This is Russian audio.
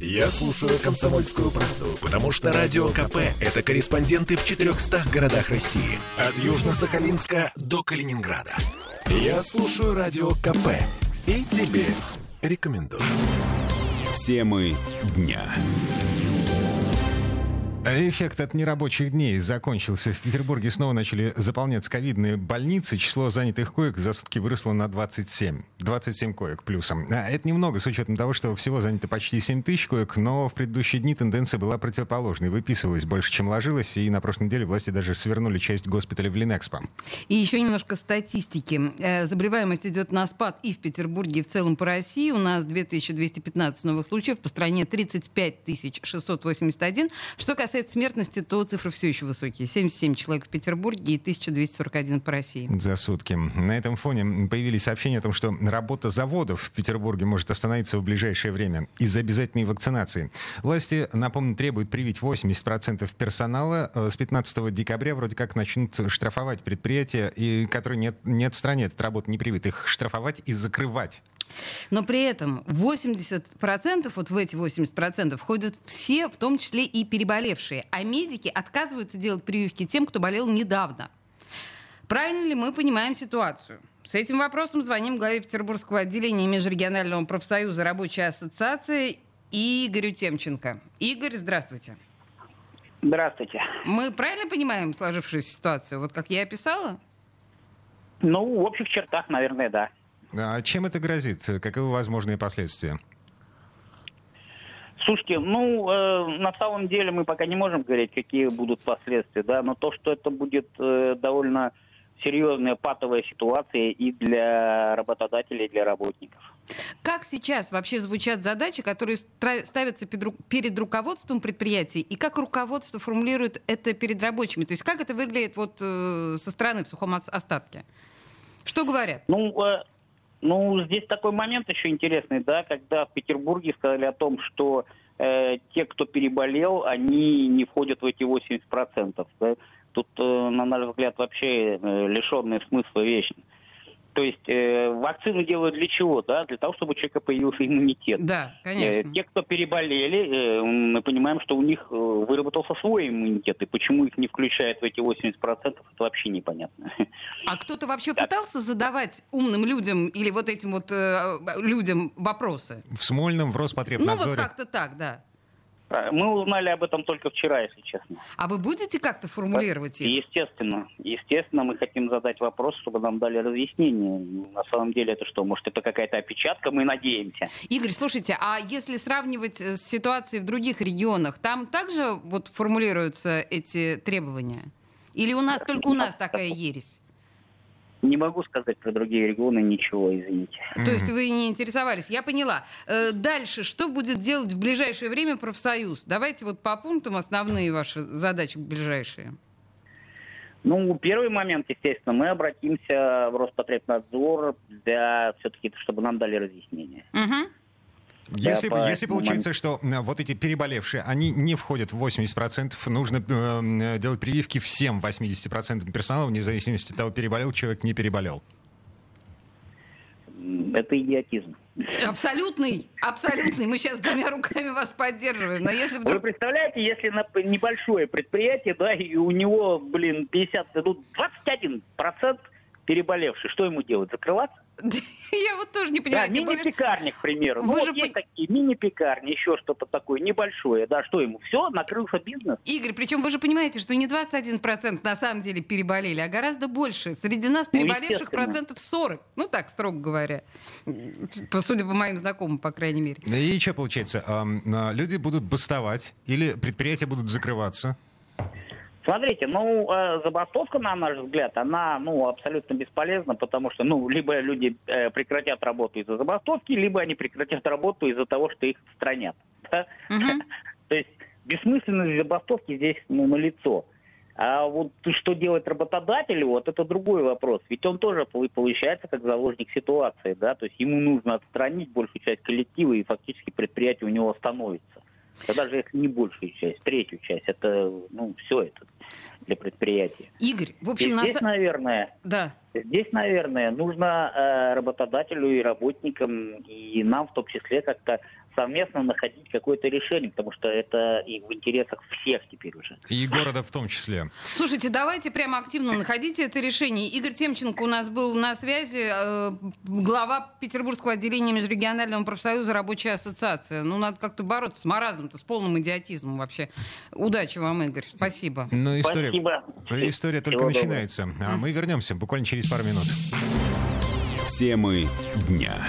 Я слушаю «Комсомольскую правду», потому что «Радио КП» — это корреспонденты в 400 городах России. От Южно-Сахалинска до Калининграда. Я слушаю «Радио КП» и тебе рекомендую. Темы дня. Эффект от нерабочих дней закончился. В Петербурге снова начали заполняться ковидные больницы. Число занятых коек за сутки выросло на 27. 27 коек плюсом. А это немного с учетом того, что всего занято почти 7 тысяч коек, но в предыдущие дни тенденция была противоположной. Выписывалось больше, чем ложилось, и на прошлой неделе власти даже свернули часть госпиталя в Линэкспо. И еще немножко статистики. Э, заболеваемость идет на спад и в Петербурге, и в целом по России. У нас 2215 новых случаев, по стране 35 681. Что касается касается смертности, то цифры все еще высокие. 77 человек в Петербурге и 1241 по России. За сутки. На этом фоне появились сообщения о том, что работа заводов в Петербурге может остановиться в ближайшее время из-за обязательной вакцинации. Власти, напомню, требуют привить 80% персонала. Э, с 15 декабря вроде как начнут штрафовать предприятия, и, которые не, не отстранят от работы непривитых. Штрафовать и закрывать. Но при этом 80%, вот в эти 80% входят все, в том числе и переболевшие. А медики отказываются делать прививки тем, кто болел недавно. Правильно ли мы понимаем ситуацию? С этим вопросом звоним главе Петербургского отделения Межрегионального профсоюза Рабочей ассоциации Игорю Темченко. Игорь, здравствуйте. Здравствуйте. Мы правильно понимаем сложившуюся ситуацию, вот как я описала? Ну, в общих чертах, наверное, да. А чем это грозит? Каковы возможные последствия? Слушайте, ну, э, на самом деле мы пока не можем говорить, какие будут последствия, да, но то, что это будет э, довольно серьезная патовая ситуация и для работодателей, и для работников. Как сейчас вообще звучат задачи, которые ставятся перед руководством предприятий, и как руководство формулирует это перед рабочими? То есть как это выглядит вот э, со стороны в сухом остатке? Что говорят? Ну, э, ну, здесь такой момент еще интересный, да, когда в Петербурге сказали о том, что э, те, кто переболел, они не входят в эти 80%. Да? Тут, э, на наш взгляд, вообще э, лишенные смысла вещь. То есть э, вакцину делают для чего? Да? Для того, чтобы у человека появился иммунитет. Да, конечно. Э, те, кто переболели, э, мы понимаем, что у них э, выработался свой иммунитет. И почему их не включают в эти 80%, это вообще непонятно. А кто-то вообще да. пытался задавать умным людям или вот этим вот э, людям вопросы? В Смольном, в Роспотребнадзоре? Ну вот как-то так, да. А, мы узнали об этом только вчера, если честно. А вы будете как-то формулировать их? Естественно. Естественно, мы хотим задать вопрос, чтобы нам дали разъяснение. На самом деле это что? Может, это какая-то опечатка? Мы надеемся. Игорь, слушайте, а если сравнивать с ситуацией в других регионах, там также вот формулируются эти требования? Или у нас только у нас такая ересь? Не могу сказать про другие регионы ничего, извините. То есть вы не интересовались. Я поняла. Э, дальше, что будет делать в ближайшее время профсоюз? Давайте вот по пунктам основные ваши задачи ближайшие. Ну, первый момент, естественно, мы обратимся в Роспотребнадзор для все-таки, чтобы нам дали разъяснение. Угу. Если, по если получается, что э, вот эти переболевшие, они не входят в 80%, нужно э, делать прививки всем 80% персонала, вне зависимости от того, переболел человек, не переболел. Это идиотизм. Абсолютный, абсолютный. Мы сейчас двумя руками вас поддерживаем. Но если вдруг... Вы представляете, если на небольшое предприятие, да, и у него, блин, 50, ну, 21 процент переболевший, что ему делать? Закрываться? Я вот тоже не понимаю. Да, мини-пекарня, к примеру. Вы ну, же вот есть такие мини-пекарни, еще что-то такое небольшое. Да, что ему? Все, накрылся бизнес. Игорь, причем вы же понимаете, что не 21% на самом деле переболели, а гораздо больше. Среди нас ну, переболевших ну, процентов 40. Ну так, строго говоря. Судя по моим знакомым, по крайней мере. И что получается? Люди будут бастовать или предприятия будут закрываться? Смотрите, ну, э, забастовка, на наш взгляд, она, ну, абсолютно бесполезна, потому что, ну, либо люди э, прекратят работу из-за забастовки, либо они прекратят работу из-за того, что их. Да? Uh-huh. То есть бессмысленность забастовки здесь, ну, налицо. А вот что делать работодателю, вот это другой вопрос. Ведь он тоже получается как заложник ситуации, да, то есть ему нужно отстранить большую часть коллектива, и фактически предприятие у него остановится. Тогда же если не большую часть, третью часть, это, ну, все это для предприятия. Игорь, в общем, и здесь, нас... наверное, да. Здесь, наверное, нужно э, работодателю и работникам, и нам в том числе как-то совместно находить какое-то решение, потому что это и в интересах всех теперь уже. И города в том числе. Слушайте, давайте прямо активно находите это решение. Игорь Темченко у нас был на связи, э, глава Петербургского отделения Межрегионального профсоюза Рабочая ассоциация. Ну, надо как-то бороться с маразмом-то, с полным идиотизмом вообще. Удачи вам, Игорь. Спасибо. Ну, история, Спасибо. история только Всего доброго. начинается. А мы вернемся буквально через пару минут. Темы дня.